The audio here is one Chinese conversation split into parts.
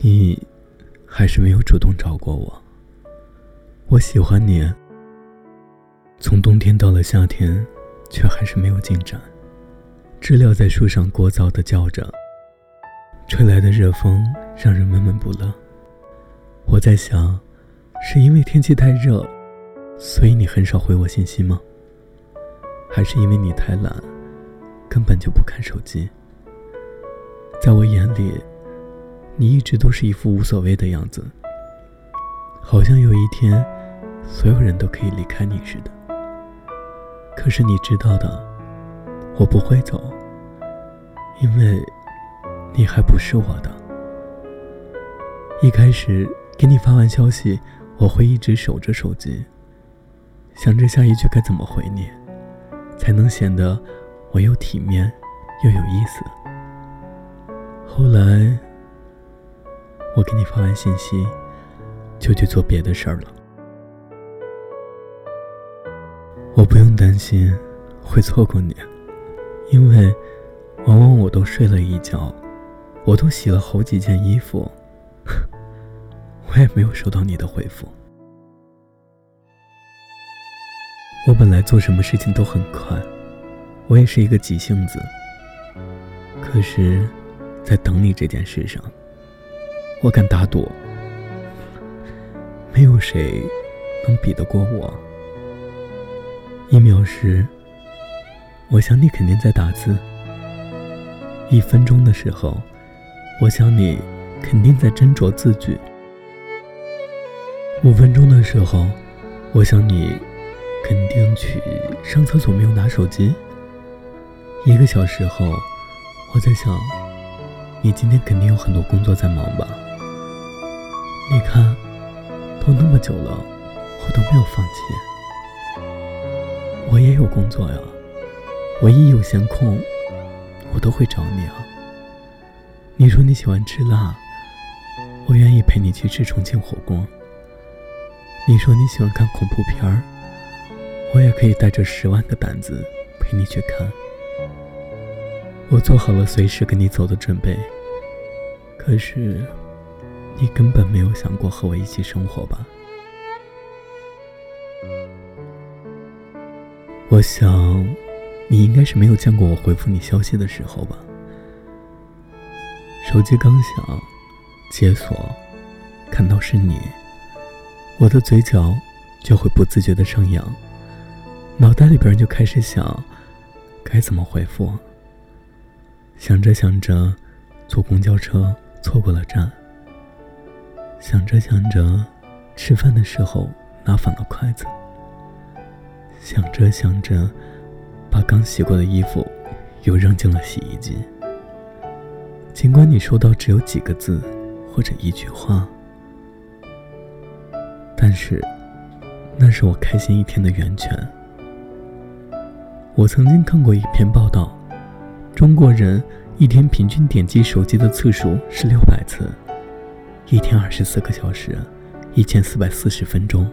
你还是没有主动找过我。我喜欢你，从冬天到了夏天，却还是没有进展。知了在树上聒噪的叫着，吹来的热风让人闷闷不乐。我在想，是因为天气太热，所以你很少回我信息吗？还是因为你太懒，根本就不看手机？在我眼里，你一直都是一副无所谓的样子，好像有一天，所有人都可以离开你似的。可是你知道的，我不会走，因为，你还不是我的。一开始给你发完消息，我会一直守着手机，想着下一句该怎么回你，才能显得我又体面又有意思。后来，我给你发完信息，就去做别的事儿了。我不用担心会错过你，因为往往我都睡了一觉，我都洗了好几件衣服，我也没有收到你的回复。我本来做什么事情都很快，我也是一个急性子，可是。在等你这件事上，我敢打赌，没有谁能比得过我。一秒时，我想你肯定在打字；一分钟的时候，我想你肯定在斟酌字句；五分钟的时候，我想你肯定去上厕所没有拿手机；一个小时后，我在想。你今天肯定有很多工作在忙吧？你看，都那么久了，我都没有放弃。我也有工作呀，我一有闲空，我都会找你啊。你说你喜欢吃辣，我愿意陪你去吃重庆火锅。你说你喜欢看恐怖片儿，我也可以带着十万个胆子陪你去看。我做好了随时跟你走的准备，可是，你根本没有想过和我一起生活吧？我想，你应该是没有见过我回复你消息的时候吧？手机刚响，解锁，看到是你，我的嘴角就会不自觉的上扬，脑袋里边就开始想，该怎么回复。想着想着，坐公交车错过了站。想着想着，吃饭的时候拿反了筷子。想着想着，把刚洗过的衣服又扔进了洗衣机。尽管你收到只有几个字或者一句话，但是那是我开心一天的源泉。我曾经看过一篇报道。中国人一天平均点击手机的次数是六百次，一天二十四个小时，一千四百四十分钟。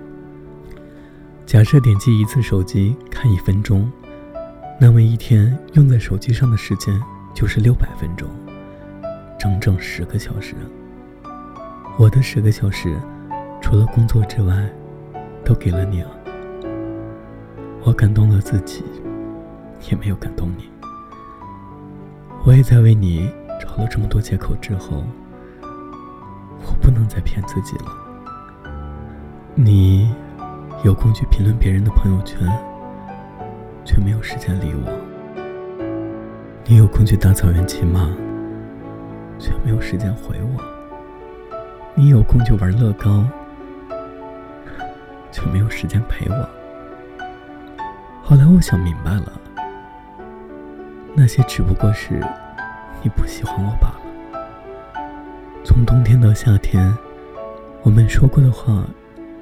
假设点击一次手机看一分钟，那么一天用在手机上的时间就是六百分钟，整整十个小时。我的十个小时，除了工作之外，都给了你啊。我感动了自己，也没有感动你。我也在为你找了这么多借口之后，我不能再骗自己了。你有空去评论别人的朋友圈，却没有时间理我；你有空去大草原骑马，却没有时间回我；你有空去玩乐高，却没有时间陪我。后来我想明白了。那些只不过是你不喜欢我罢了。从冬天到夏天，我们说过的话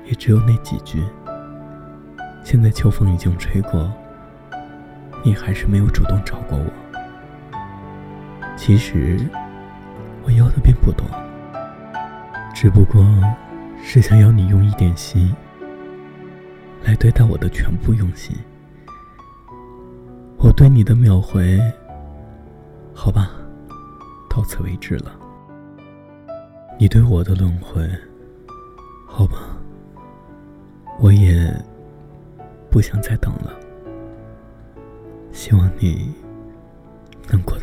也只有那几句。现在秋风已经吹过，你还是没有主动找过我。其实我要的并不多，只不过是想要你用一点心来对待我的全部用心。我对你的秒回，好吧，到此为止了。你对我的轮回，好吧，我也不想再等了。希望你能过得。